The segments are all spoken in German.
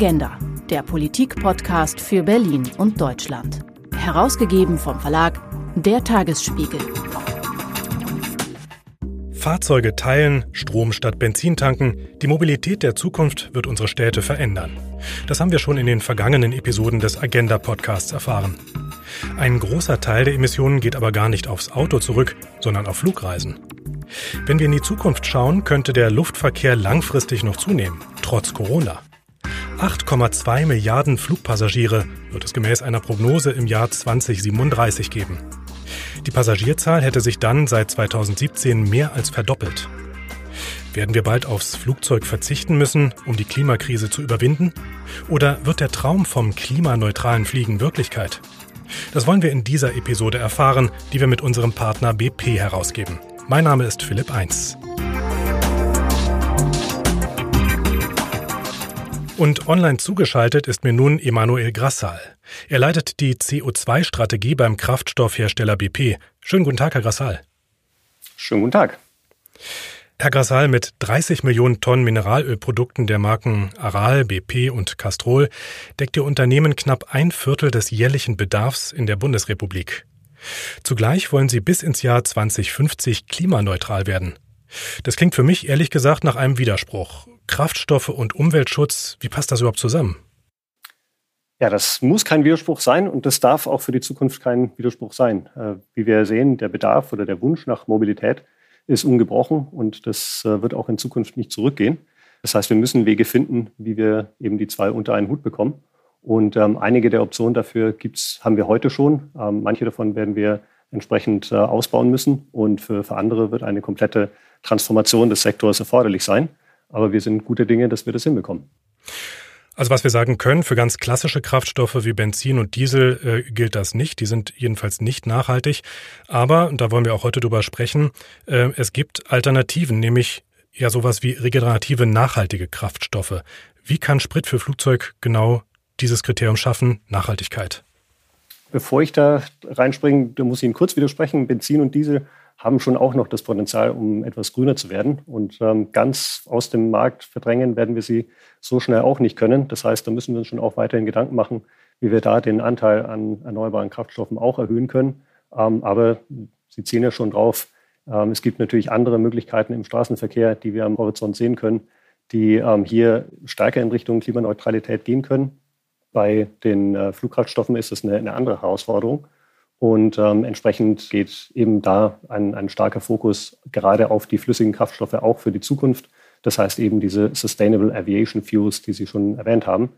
Agenda, der Politik-Podcast für Berlin und Deutschland. Herausgegeben vom Verlag Der Tagesspiegel. Fahrzeuge teilen, Strom statt Benzin tanken, die Mobilität der Zukunft wird unsere Städte verändern. Das haben wir schon in den vergangenen Episoden des Agenda-Podcasts erfahren. Ein großer Teil der Emissionen geht aber gar nicht aufs Auto zurück, sondern auf Flugreisen. Wenn wir in die Zukunft schauen, könnte der Luftverkehr langfristig noch zunehmen, trotz Corona. 8,2 Milliarden Flugpassagiere wird es gemäß einer Prognose im Jahr 2037 geben. Die Passagierzahl hätte sich dann seit 2017 mehr als verdoppelt. Werden wir bald aufs Flugzeug verzichten müssen, um die Klimakrise zu überwinden? Oder wird der Traum vom klimaneutralen Fliegen Wirklichkeit? Das wollen wir in dieser Episode erfahren, die wir mit unserem Partner BP herausgeben. Mein Name ist Philipp Eins. Und online zugeschaltet ist mir nun Emanuel Grassal. Er leitet die CO2-Strategie beim Kraftstoffhersteller BP. Schönen guten Tag, Herr Grassal. Schönen guten Tag. Herr Grassal, mit 30 Millionen Tonnen Mineralölprodukten der Marken Aral, BP und Castrol deckt Ihr Unternehmen knapp ein Viertel des jährlichen Bedarfs in der Bundesrepublik. Zugleich wollen Sie bis ins Jahr 2050 klimaneutral werden. Das klingt für mich ehrlich gesagt nach einem Widerspruch. Kraftstoffe und Umweltschutz, wie passt das überhaupt zusammen? Ja, das muss kein Widerspruch sein und das darf auch für die Zukunft kein Widerspruch sein. Äh, wie wir sehen, der Bedarf oder der Wunsch nach Mobilität ist ungebrochen und das äh, wird auch in Zukunft nicht zurückgehen. Das heißt, wir müssen Wege finden, wie wir eben die zwei unter einen Hut bekommen. Und ähm, einige der Optionen dafür gibt's, haben wir heute schon. Ähm, manche davon werden wir entsprechend äh, ausbauen müssen. Und für, für andere wird eine komplette Transformation des Sektors erforderlich sein. Aber wir sind gute Dinge, dass wir das hinbekommen. Also was wir sagen können, für ganz klassische Kraftstoffe wie Benzin und Diesel äh, gilt das nicht. Die sind jedenfalls nicht nachhaltig. Aber, und da wollen wir auch heute drüber sprechen, äh, es gibt Alternativen, nämlich ja sowas wie regenerative, nachhaltige Kraftstoffe. Wie kann Sprit für Flugzeug genau dieses Kriterium schaffen, Nachhaltigkeit? Bevor ich da reinspringe, da muss ich Ihnen kurz widersprechen. Benzin und Diesel haben schon auch noch das Potenzial, um etwas grüner zu werden. Und ähm, ganz aus dem Markt verdrängen werden wir sie so schnell auch nicht können. Das heißt, da müssen wir uns schon auch weiterhin Gedanken machen, wie wir da den Anteil an erneuerbaren Kraftstoffen auch erhöhen können. Ähm, aber Sie zielen ja schon drauf, ähm, es gibt natürlich andere Möglichkeiten im Straßenverkehr, die wir am Horizont sehen können, die ähm, hier stärker in Richtung Klimaneutralität gehen können. Bei den äh, Flugkraftstoffen ist das eine, eine andere Herausforderung. Und ähm, entsprechend geht eben da ein, ein starker Fokus gerade auf die flüssigen Kraftstoffe auch für die Zukunft. Das heißt eben diese Sustainable Aviation Fuels, die Sie schon erwähnt haben.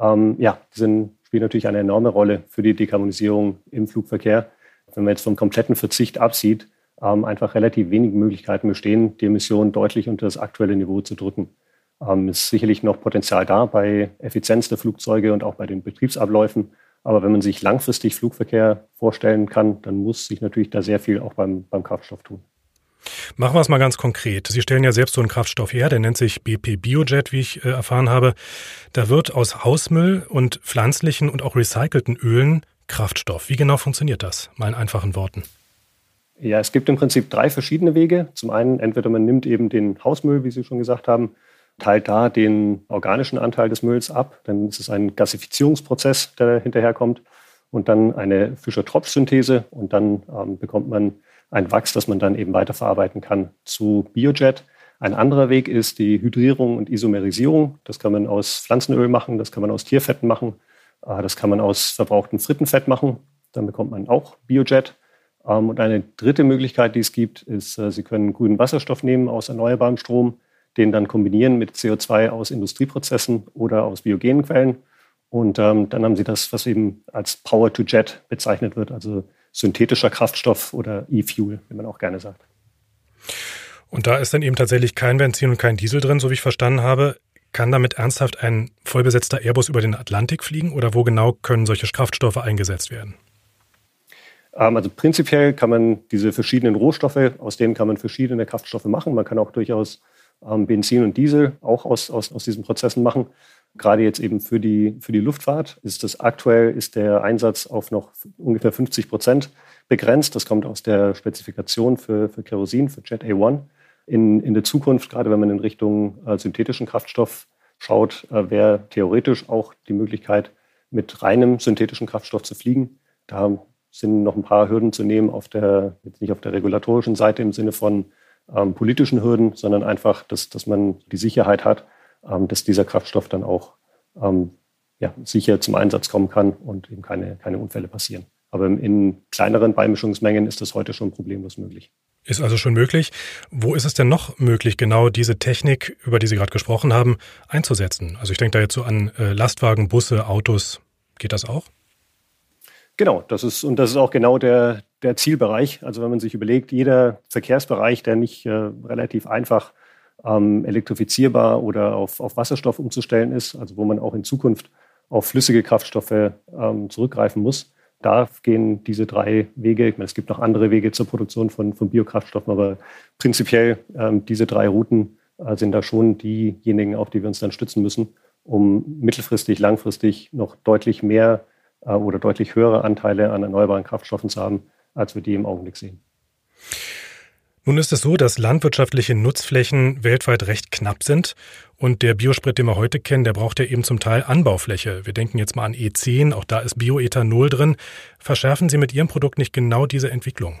Ähm, ja, sind, spielen natürlich eine enorme Rolle für die Dekarbonisierung im Flugverkehr. Wenn man jetzt vom kompletten Verzicht absieht, ähm, einfach relativ wenig Möglichkeiten bestehen, die Emissionen deutlich unter das aktuelle Niveau zu drücken. Ähm, ist sicherlich noch Potenzial da bei Effizienz der Flugzeuge und auch bei den Betriebsabläufen. Aber wenn man sich langfristig Flugverkehr vorstellen kann, dann muss sich natürlich da sehr viel auch beim, beim Kraftstoff tun. Machen wir es mal ganz konkret. Sie stellen ja selbst so einen Kraftstoff her, der nennt sich BP Biojet, wie ich äh, erfahren habe. Da wird aus Hausmüll und pflanzlichen und auch recycelten Ölen Kraftstoff. Wie genau funktioniert das? Mal in einfachen Worten. Ja, es gibt im Prinzip drei verschiedene Wege. Zum einen, entweder man nimmt eben den Hausmüll, wie Sie schon gesagt haben, teilt da den organischen Anteil des Mülls ab. Dann ist es ein Gasifizierungsprozess, der hinterherkommt. Und dann eine Fischer-Tropsch-Synthese. Und dann ähm, bekommt man ein Wachs, das man dann eben weiterverarbeiten kann zu Biojet. Ein anderer Weg ist die Hydrierung und Isomerisierung. Das kann man aus Pflanzenöl machen, das kann man aus Tierfetten machen, äh, das kann man aus verbrauchtem Frittenfett machen. Dann bekommt man auch Biojet. Ähm, und eine dritte Möglichkeit, die es gibt, ist, äh, Sie können grünen Wasserstoff nehmen aus erneuerbarem Strom den dann kombinieren mit CO2 aus Industrieprozessen oder aus biogenen Quellen. Und ähm, dann haben sie das, was eben als Power to Jet bezeichnet wird, also synthetischer Kraftstoff oder E-Fuel, wie man auch gerne sagt. Und da ist dann eben tatsächlich kein Benzin und kein Diesel drin, so wie ich verstanden habe. Kann damit ernsthaft ein vollbesetzter Airbus über den Atlantik fliegen oder wo genau können solche Kraftstoffe eingesetzt werden? Ähm, also prinzipiell kann man diese verschiedenen Rohstoffe, aus denen kann man verschiedene Kraftstoffe machen. Man kann auch durchaus Benzin und Diesel auch aus, aus, aus diesen Prozessen machen. Gerade jetzt eben für die, für die Luftfahrt ist das aktuell ist der Einsatz auf noch ungefähr 50 Prozent begrenzt. Das kommt aus der Spezifikation für, für Kerosin, für Jet A1. In, in der Zukunft, gerade wenn man in Richtung äh, synthetischen Kraftstoff schaut, äh, wäre theoretisch auch die Möglichkeit, mit reinem synthetischen Kraftstoff zu fliegen. Da sind noch ein paar Hürden zu nehmen, auf der, jetzt nicht auf der regulatorischen Seite im Sinne von ähm, politischen Hürden, sondern einfach, dass, dass man die Sicherheit hat, ähm, dass dieser Kraftstoff dann auch ähm, ja, sicher zum Einsatz kommen kann und eben keine, keine Unfälle passieren. Aber in kleineren Beimischungsmengen ist das heute schon problemlos möglich. Ist also schon möglich. Wo ist es denn noch möglich, genau diese Technik, über die Sie gerade gesprochen haben, einzusetzen? Also ich denke da jetzt so an äh, Lastwagen, Busse, Autos. Geht das auch? Genau, das ist, und das ist auch genau der, der Zielbereich. Also wenn man sich überlegt, jeder Verkehrsbereich, der nicht äh, relativ einfach ähm, elektrifizierbar oder auf, auf Wasserstoff umzustellen ist, also wo man auch in Zukunft auf flüssige Kraftstoffe ähm, zurückgreifen muss, da gehen diese drei Wege. Ich meine, es gibt noch andere Wege zur Produktion von, von Biokraftstoffen, aber prinzipiell ähm, diese drei Routen äh, sind da schon diejenigen, auf die wir uns dann stützen müssen, um mittelfristig, langfristig noch deutlich mehr oder deutlich höhere Anteile an erneuerbaren Kraftstoffen zu haben, als wir die im Augenblick sehen. Nun ist es so, dass landwirtschaftliche Nutzflächen weltweit recht knapp sind und der Biosprit, den wir heute kennen, der braucht ja eben zum Teil Anbaufläche. Wir denken jetzt mal an E10, auch da ist Bioethanol drin. Verschärfen Sie mit Ihrem Produkt nicht genau diese Entwicklung?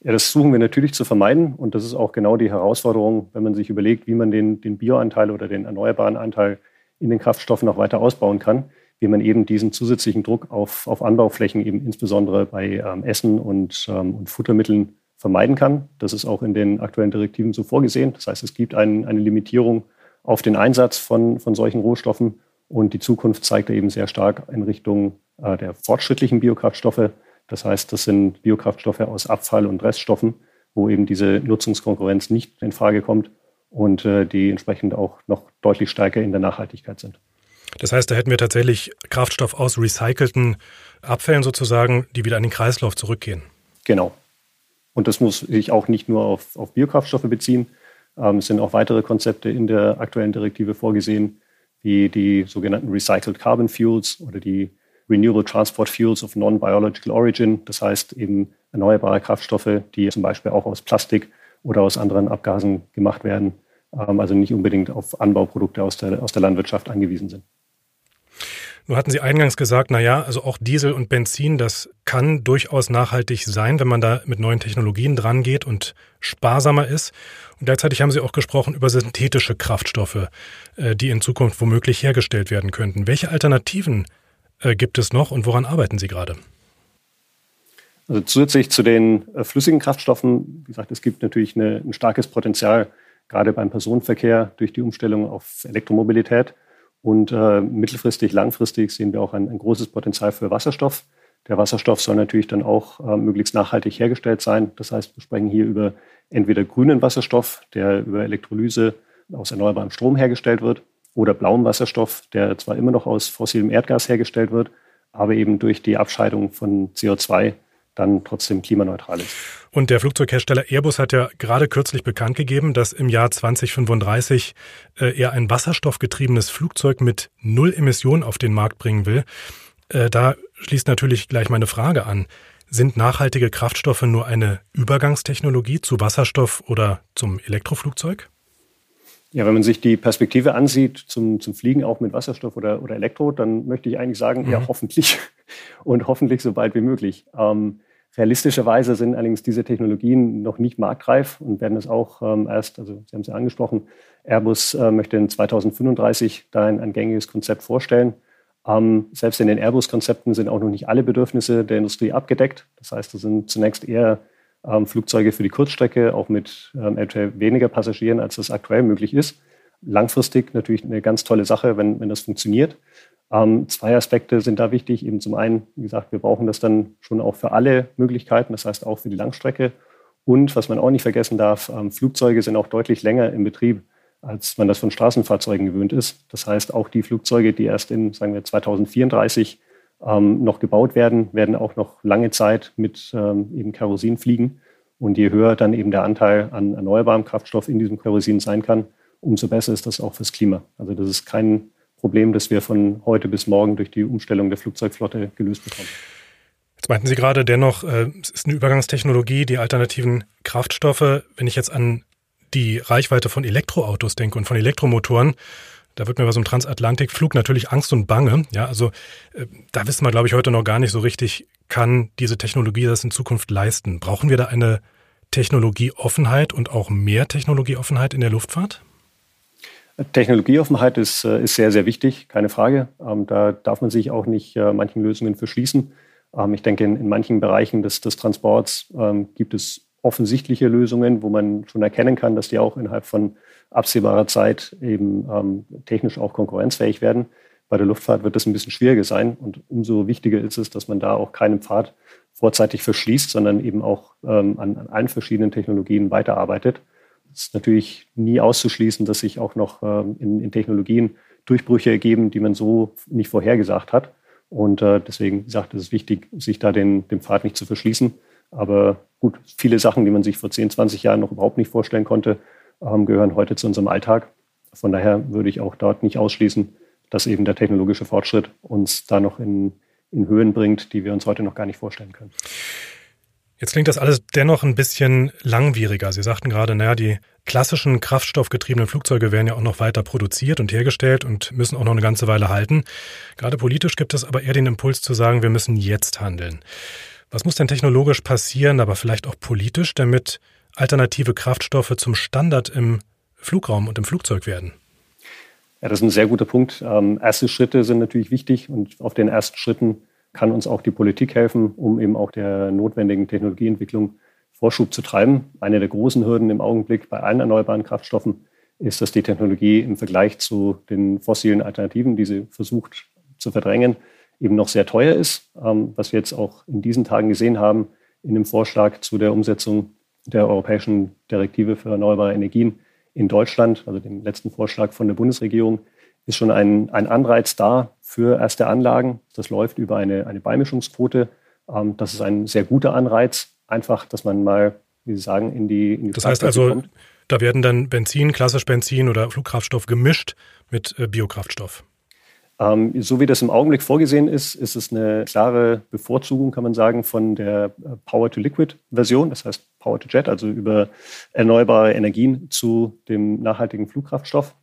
Ja, das suchen wir natürlich zu vermeiden und das ist auch genau die Herausforderung, wenn man sich überlegt, wie man den, den Bioanteil oder den erneuerbaren Anteil in den Kraftstoffen noch weiter ausbauen kann wie man eben diesen zusätzlichen Druck auf, auf Anbauflächen eben insbesondere bei ähm, Essen und, ähm, und Futtermitteln vermeiden kann. Das ist auch in den aktuellen Direktiven so vorgesehen. Das heißt, es gibt ein, eine Limitierung auf den Einsatz von, von solchen Rohstoffen und die Zukunft zeigt eben sehr stark in Richtung äh, der fortschrittlichen Biokraftstoffe. Das heißt, das sind Biokraftstoffe aus Abfall und Reststoffen, wo eben diese Nutzungskonkurrenz nicht in Frage kommt und äh, die entsprechend auch noch deutlich stärker in der Nachhaltigkeit sind. Das heißt, da hätten wir tatsächlich Kraftstoff aus recycelten Abfällen sozusagen, die wieder an den Kreislauf zurückgehen. Genau. Und das muss sich auch nicht nur auf, auf Biokraftstoffe beziehen. Ähm, es sind auch weitere Konzepte in der aktuellen Direktive vorgesehen, wie die sogenannten Recycled Carbon Fuels oder die Renewable Transport Fuels of Non-Biological Origin. Das heißt eben erneuerbare Kraftstoffe, die zum Beispiel auch aus Plastik oder aus anderen Abgasen gemacht werden, ähm, also nicht unbedingt auf Anbauprodukte aus der, aus der Landwirtschaft angewiesen sind. Nur hatten Sie eingangs gesagt, na ja, also auch Diesel und Benzin, das kann durchaus nachhaltig sein, wenn man da mit neuen Technologien dran geht und sparsamer ist. Und gleichzeitig haben Sie auch gesprochen über synthetische Kraftstoffe, äh, die in Zukunft womöglich hergestellt werden könnten. Welche Alternativen äh, gibt es noch und woran arbeiten Sie gerade? Also zusätzlich zu den äh, flüssigen Kraftstoffen, wie gesagt, es gibt natürlich eine, ein starkes Potenzial, gerade beim Personenverkehr durch die Umstellung auf Elektromobilität. Und äh, mittelfristig, langfristig sehen wir auch ein, ein, großes Potenzial für Wasserstoff. Der Wasserstoff soll natürlich dann auch äh, möglichst nachhaltig hergestellt sein. Das heißt, wir sprechen hier über entweder grünen Wasserstoff, der über Elektrolyse aus erneuerbarem Strom hergestellt wird, oder blauem Wasserstoff, der zwar immer noch aus fossilem Erdgas hergestellt wird, aber eben durch die Abscheidung von CO2 dann trotzdem klimaneutral ist. Und der Flugzeughersteller Airbus hat ja gerade kürzlich bekannt gegeben, dass im Jahr 2035 äh, er ein wasserstoffgetriebenes Flugzeug mit null Emissionen auf den Markt bringen will. Äh, da schließt natürlich gleich meine Frage an. Sind nachhaltige Kraftstoffe nur eine Übergangstechnologie zu Wasserstoff oder zum Elektroflugzeug? Ja, wenn man sich die Perspektive ansieht zum, zum Fliegen auch mit Wasserstoff oder, oder Elektro, dann möchte ich eigentlich sagen, mhm. ja, hoffentlich und hoffentlich so bald wie möglich. Ähm, Realistischerweise sind allerdings diese Technologien noch nicht marktreif und werden es auch ähm, erst, also Sie haben es ja angesprochen, Airbus äh, möchte in 2035 da ein, ein gängiges Konzept vorstellen. Ähm, selbst in den Airbus-Konzepten sind auch noch nicht alle Bedürfnisse der Industrie abgedeckt. Das heißt, das sind zunächst eher Flugzeuge für die Kurzstrecke, auch mit ähm, eventuell weniger Passagieren, als das aktuell möglich ist. Langfristig natürlich eine ganz tolle Sache, wenn, wenn das funktioniert. Ähm, zwei Aspekte sind da wichtig. Eben zum einen, wie gesagt, wir brauchen das dann schon auch für alle Möglichkeiten, das heißt auch für die Langstrecke. Und was man auch nicht vergessen darf, ähm, Flugzeuge sind auch deutlich länger im Betrieb, als man das von Straßenfahrzeugen gewöhnt ist. Das heißt, auch die Flugzeuge, die erst in, sagen wir, 2034 ähm, noch gebaut werden, werden auch noch lange Zeit mit ähm, eben Kerosin fliegen. Und je höher dann eben der Anteil an erneuerbarem Kraftstoff in diesem Kerosin sein kann, umso besser ist das auch fürs Klima. Also das ist kein Problem, das wir von heute bis morgen durch die Umstellung der Flugzeugflotte gelöst bekommen. Jetzt meinten Sie gerade dennoch, äh, es ist eine Übergangstechnologie, die alternativen Kraftstoffe. Wenn ich jetzt an die Reichweite von Elektroautos denke und von Elektromotoren, da wird mir bei so einem Transatlantikflug natürlich Angst und Bange. Ja, also äh, da wissen wir, glaube ich, heute noch gar nicht so richtig, kann diese Technologie das in Zukunft leisten? Brauchen wir da eine Technologieoffenheit und auch mehr Technologieoffenheit in der Luftfahrt? Technologieoffenheit ist, äh, ist sehr, sehr wichtig, keine Frage. Ähm, da darf man sich auch nicht äh, manchen Lösungen verschließen. Ähm, ich denke, in, in manchen Bereichen des, des Transports ähm, gibt es offensichtliche Lösungen, wo man schon erkennen kann, dass die auch innerhalb von absehbarer Zeit eben technisch auch konkurrenzfähig werden. Bei der Luftfahrt wird das ein bisschen schwieriger sein und umso wichtiger ist es, dass man da auch keinen Pfad vorzeitig verschließt, sondern eben auch ähm, an, an, allen verschiedenen Technologien weiterarbeitet. Es ist natürlich nie auszuschließen, dass sich auch noch ähm, in, in, Technologien Durchbrüche ergeben, die man so nicht vorhergesagt hat. Und äh, deswegen, gesagt, es ist wichtig, sich da den, den Pfad nicht zu verschließen. Aber gut, viele Sachen, die man sich vor 10, 20 Jahren noch überhaupt nicht vorstellen konnte, ähm, gehören heute zu unserem Alltag. Von daher würde ich auch dort nicht ausschließen, dass eben der technologische Fortschritt uns da noch in, in Höhen bringt, die wir uns heute noch gar nicht vorstellen können. Jetzt klingt das alles dennoch ein bisschen langwieriger. Sie sagten gerade, naja, die klassischen kraftstoffgetriebenen Flugzeuge werden ja auch noch weiter produziert und hergestellt und müssen auch noch eine ganze Weile halten. Gerade politisch gibt es aber eher den Impuls zu sagen, wir müssen jetzt handeln. Was muss denn technologisch passieren, aber vielleicht auch politisch, damit alternative Kraftstoffe zum Standard im Flugraum und im Flugzeug werden? Ja, das ist ein sehr guter Punkt. Ähm, erste Schritte sind natürlich wichtig und auf den ersten Schritten kann uns auch die Politik helfen, um eben auch der notwendigen Technologieentwicklung Vorschub zu treiben. Eine der großen Hürden im Augenblick bei allen erneuerbaren Kraftstoffen ist, dass die Technologie im Vergleich zu den fossilen Alternativen, die sie versucht zu verdrängen, eben noch sehr teuer ist. Ähm, was wir jetzt auch in diesen Tagen gesehen haben in dem Vorschlag zu der Umsetzung der europäischen Direktive für erneuerbare Energien, in Deutschland, also dem letzten Vorschlag von der Bundesregierung, ist schon ein, ein Anreiz da für erste Anlagen. Das läuft über eine, eine Beimischungsquote. Ähm, das ist ein sehr guter Anreiz, einfach, dass man mal, wie Sie sagen, in die, in die Das heißt also, kommt. da werden dann Benzin, klassisch Benzin oder Flugkraftstoff gemischt mit äh, Biokraftstoff. Ähm, so wie das im Augenblick vorgesehen ist, ist es eine klare Bevorzugung, kann man sagen, von der äh, Power-to-Liquid-Version, das heißt Power-to-Jet, also über erneuerbare Energien zu dem nachhaltigen Flugkraftstoff.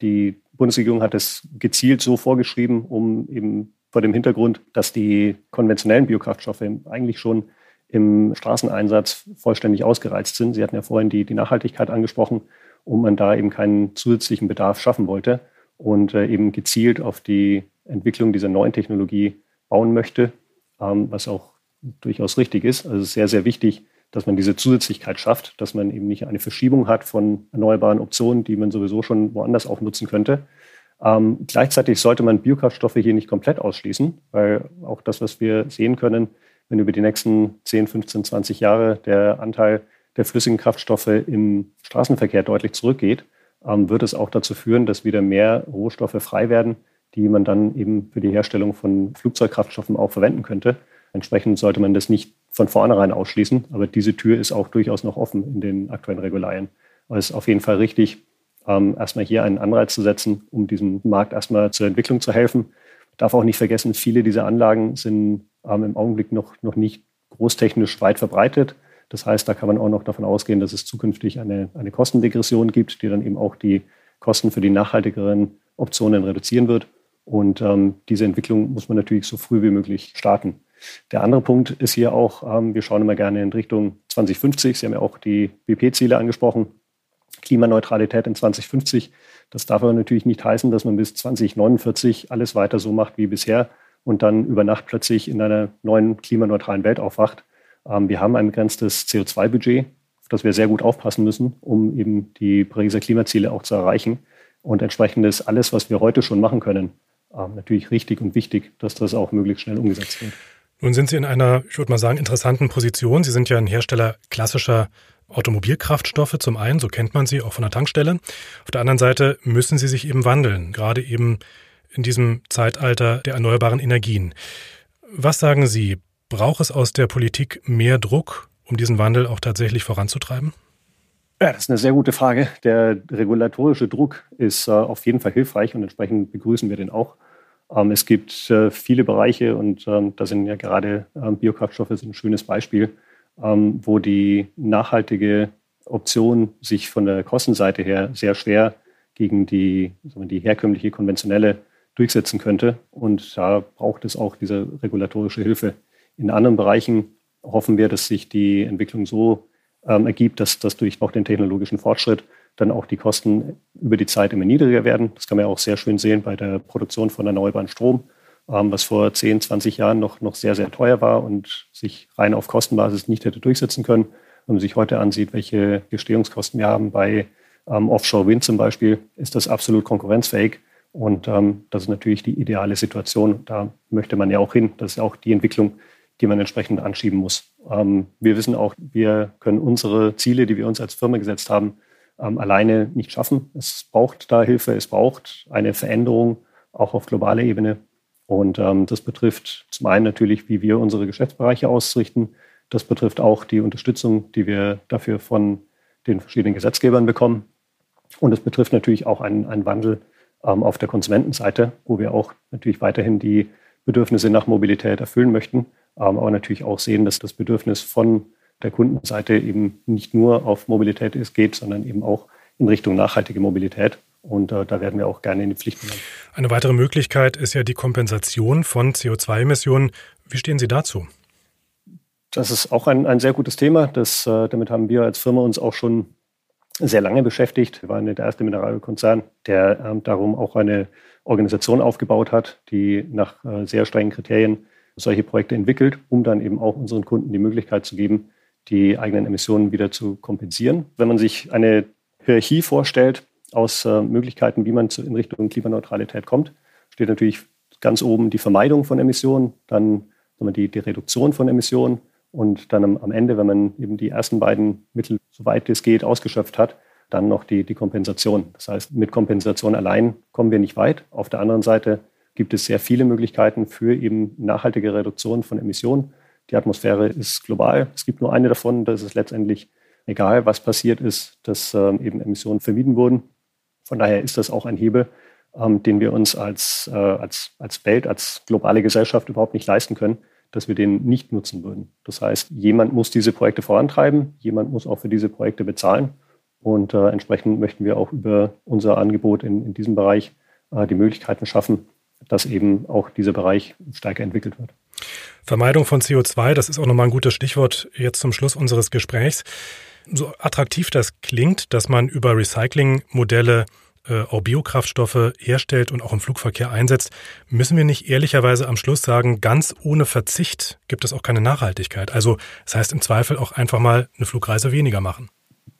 Die Bundesregierung hat es gezielt so vorgeschrieben, um eben vor dem Hintergrund, dass die konventionellen Biokraftstoffe eigentlich schon im Straßeneinsatz vollständig ausgereizt sind. Sie hatten ja vorhin die, die Nachhaltigkeit angesprochen, um man da eben keinen zusätzlichen Bedarf schaffen wollte und äh, eben gezielt auf die Entwicklung dieser neuen Technologie bauen möchte, ähm, was auch durchaus richtig ist. Also es ist sehr, sehr wichtig, dass man diese Zusätzlichkeit schafft, dass man eben nicht eine Verschiebung hat von erneuerbaren Optionen, die man sowieso schon woanders auch nutzen könnte. Ähm, gleichzeitig sollte man Biokraftstoffe hier nicht komplett ausschließen, weil auch das, was wir sehen können, wenn über die nächsten 10, 15, 20 Jahre der Anteil der flüssigen Kraftstoffe im Straßenverkehr deutlich zurückgeht, wird es auch dazu führen, dass wieder mehr Rohstoffe frei werden, die man dann eben für die Herstellung von Flugzeugkraftstoffen auch verwenden könnte. Entsprechend sollte man das nicht von vornherein ausschließen, aber diese Tür ist auch durchaus noch offen in den aktuellen Regularien. Aber es ist auf jeden Fall richtig, ähm, erstmal hier einen Anreiz zu setzen, um diesem Markt erstmal zur Entwicklung zu helfen. Darf auch nicht vergessen, viele dieser Anlagen sind ähm, im Augenblick noch, noch nicht großtechnisch weit verbreitet. Das heißt, da kann man auch noch davon ausgehen, dass es zukünftig eine, eine Kostendegression gibt, die dann eben auch die Kosten für die nachhaltigeren Optionen reduzieren wird. Und ähm, diese Entwicklung muss man natürlich so früh wie möglich starten. Der andere Punkt ist hier auch, ähm, wir schauen immer gerne in Richtung 2050. Sie haben ja auch die BP-Ziele angesprochen. Klimaneutralität in 2050. Das darf aber natürlich nicht heißen, dass man bis 2049 alles weiter so macht wie bisher und dann über Nacht plötzlich in einer neuen klimaneutralen Welt aufwacht. Ähm, wir haben ein begrenztes CO2-Budget, auf das wir sehr gut aufpassen müssen, um eben die Pariser Klimaziele auch zu erreichen. Und entsprechend ist alles, was wir heute schon machen können, ähm, natürlich richtig und wichtig, dass das auch möglichst schnell umgesetzt wird. Nun sind Sie in einer, ich würde mal sagen, interessanten Position. Sie sind ja ein Hersteller klassischer Automobilkraftstoffe zum einen, so kennt man sie auch von der Tankstelle. Auf der anderen Seite müssen sie sich eben wandeln, gerade eben in diesem Zeitalter der erneuerbaren Energien. Was sagen Sie? Braucht es aus der Politik mehr Druck, um diesen Wandel auch tatsächlich voranzutreiben? Ja, das ist eine sehr gute Frage. Der regulatorische Druck ist äh, auf jeden Fall hilfreich und entsprechend begrüßen wir den auch. Ähm, es gibt äh, viele Bereiche und ähm, da sind ja gerade ähm, Biokraftstoffe ein schönes Beispiel, ähm, wo die nachhaltige Option sich von der Kostenseite her sehr schwer gegen die, die herkömmliche konventionelle durchsetzen könnte. Und da braucht es auch diese regulatorische Hilfe. In anderen Bereichen hoffen wir, dass sich die Entwicklung so ähm, ergibt, dass, dass durch auch den technologischen Fortschritt dann auch die Kosten über die Zeit immer niedriger werden. Das kann man ja auch sehr schön sehen bei der Produktion von erneuerbaren Strom, ähm, was vor 10, 20 Jahren noch, noch sehr, sehr teuer war und sich rein auf Kostenbasis nicht hätte durchsetzen können. Wenn man sich heute ansieht, welche Gestehungskosten wir haben bei ähm, Offshore Wind zum Beispiel, ist das absolut konkurrenzfähig. Und ähm, das ist natürlich die ideale Situation. Da möchte man ja auch hin. Das ist auch die Entwicklung, die man entsprechend anschieben muss. Ähm, wir wissen auch, wir können unsere Ziele, die wir uns als Firma gesetzt haben, ähm, alleine nicht schaffen. Es braucht da Hilfe, es braucht eine Veränderung auch auf globaler Ebene. Und ähm, das betrifft zum einen natürlich, wie wir unsere Geschäftsbereiche ausrichten. Das betrifft auch die Unterstützung, die wir dafür von den verschiedenen Gesetzgebern bekommen. Und es betrifft natürlich auch einen, einen Wandel auf der Konsumentenseite, wo wir auch natürlich weiterhin die Bedürfnisse nach Mobilität erfüllen möchten, aber natürlich auch sehen, dass das Bedürfnis von der Kundenseite eben nicht nur auf Mobilität ist, geht, sondern eben auch in Richtung nachhaltige Mobilität. Und äh, da werden wir auch gerne in die Pflicht nehmen. Eine weitere Möglichkeit ist ja die Kompensation von CO2-Emissionen. Wie stehen Sie dazu? Das ist auch ein, ein sehr gutes Thema. Das, äh, damit haben wir als Firma uns auch schon sehr lange beschäftigt. Wir waren der erste Mineralkonzern, der ähm, darum auch eine Organisation aufgebaut hat, die nach äh, sehr strengen Kriterien solche Projekte entwickelt, um dann eben auch unseren Kunden die Möglichkeit zu geben, die eigenen Emissionen wieder zu kompensieren. Wenn man sich eine Hierarchie vorstellt aus äh, Möglichkeiten, wie man zu, in Richtung Klimaneutralität kommt, steht natürlich ganz oben die Vermeidung von Emissionen, dann die, die Reduktion von Emissionen und dann am, am, Ende, wenn man eben die ersten beiden Mittel, soweit es geht, ausgeschöpft hat, dann noch die, die Kompensation. Das heißt, mit Kompensation allein kommen wir nicht weit. Auf der anderen Seite gibt es sehr viele Möglichkeiten für eben nachhaltige Reduktion von Emissionen. Die Atmosphäre ist global. Es gibt nur eine davon. Das ist letztendlich egal, was passiert ist, dass ähm, eben Emissionen vermieden wurden. Von daher ist das auch ein Hebel, ähm, den wir uns als, äh, als, als Welt, als globale Gesellschaft überhaupt nicht leisten können dass wir den nicht nutzen würden. Das heißt, jemand muss diese Projekte vorantreiben, jemand muss auch für diese Projekte bezahlen. Und äh, entsprechend möchten wir auch über unser Angebot in, in diesem Bereich äh, die Möglichkeiten schaffen, dass eben auch dieser Bereich stärker entwickelt wird. Vermeidung von CO2, das ist auch nochmal ein gutes Stichwort jetzt zum Schluss unseres Gesprächs. So attraktiv das klingt, dass man über Recyclingmodelle äh, auch Biokraftstoffe herstellt und auch im Flugverkehr einsetzt, müssen wir nicht ehrlicherweise am Schluss sagen, ganz ohne Verzicht gibt es auch keine Nachhaltigkeit. Also das heißt im Zweifel auch einfach mal eine Flugreise weniger machen.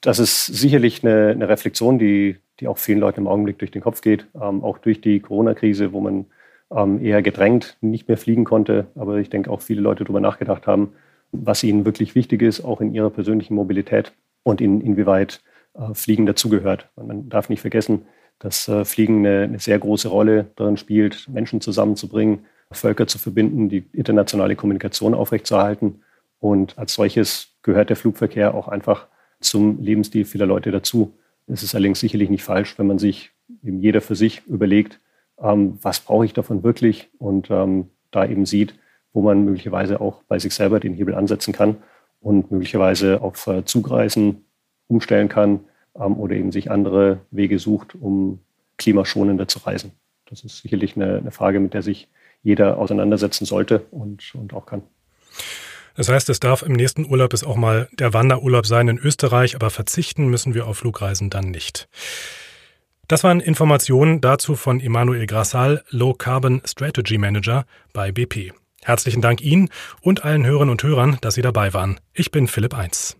Das ist sicherlich eine, eine Reflexion, die, die auch vielen Leuten im Augenblick durch den Kopf geht, ähm, auch durch die Corona-Krise, wo man ähm, eher gedrängt nicht mehr fliegen konnte. Aber ich denke auch viele Leute darüber nachgedacht haben, was ihnen wirklich wichtig ist, auch in ihrer persönlichen Mobilität und in, inwieweit äh, Fliegen dazugehört. Man darf nicht vergessen, dass äh, Fliegen eine, eine, sehr große Rolle darin spielt, Menschen zusammenzubringen, Völker zu verbinden, die internationale Kommunikation aufrechtzuerhalten. Und als solches gehört der Flugverkehr auch einfach zum Lebensstil vieler Leute dazu. Es ist allerdings sicherlich nicht falsch, wenn man sich eben jeder für sich überlegt, ähm, was brauche ich davon wirklich und ähm, da eben sieht, wo man möglicherweise auch bei sich selber den Hebel ansetzen kann und möglicherweise auf äh, Zugreisen umstellen kann ähm, oder eben sich andere Wege sucht, um klimaschonender zu reisen. Das ist sicherlich eine, eine Frage, mit der sich jeder auseinandersetzen sollte und, und auch kann. Das heißt, es darf im nächsten Urlaub es auch mal der Wanderurlaub sein in Österreich, aber verzichten müssen wir auf Flugreisen dann nicht. Das waren Informationen dazu von Emanuel Grassal, Low Carbon Strategy Manager bei BP. Herzlichen Dank Ihnen und allen Hörern und Hörern, dass Sie dabei waren. Ich bin Philipp Eins.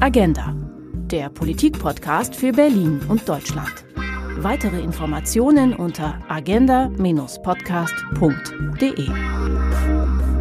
Agenda, der Politik-Podcast für Berlin und Deutschland. Weitere Informationen unter agenda-podcast.de.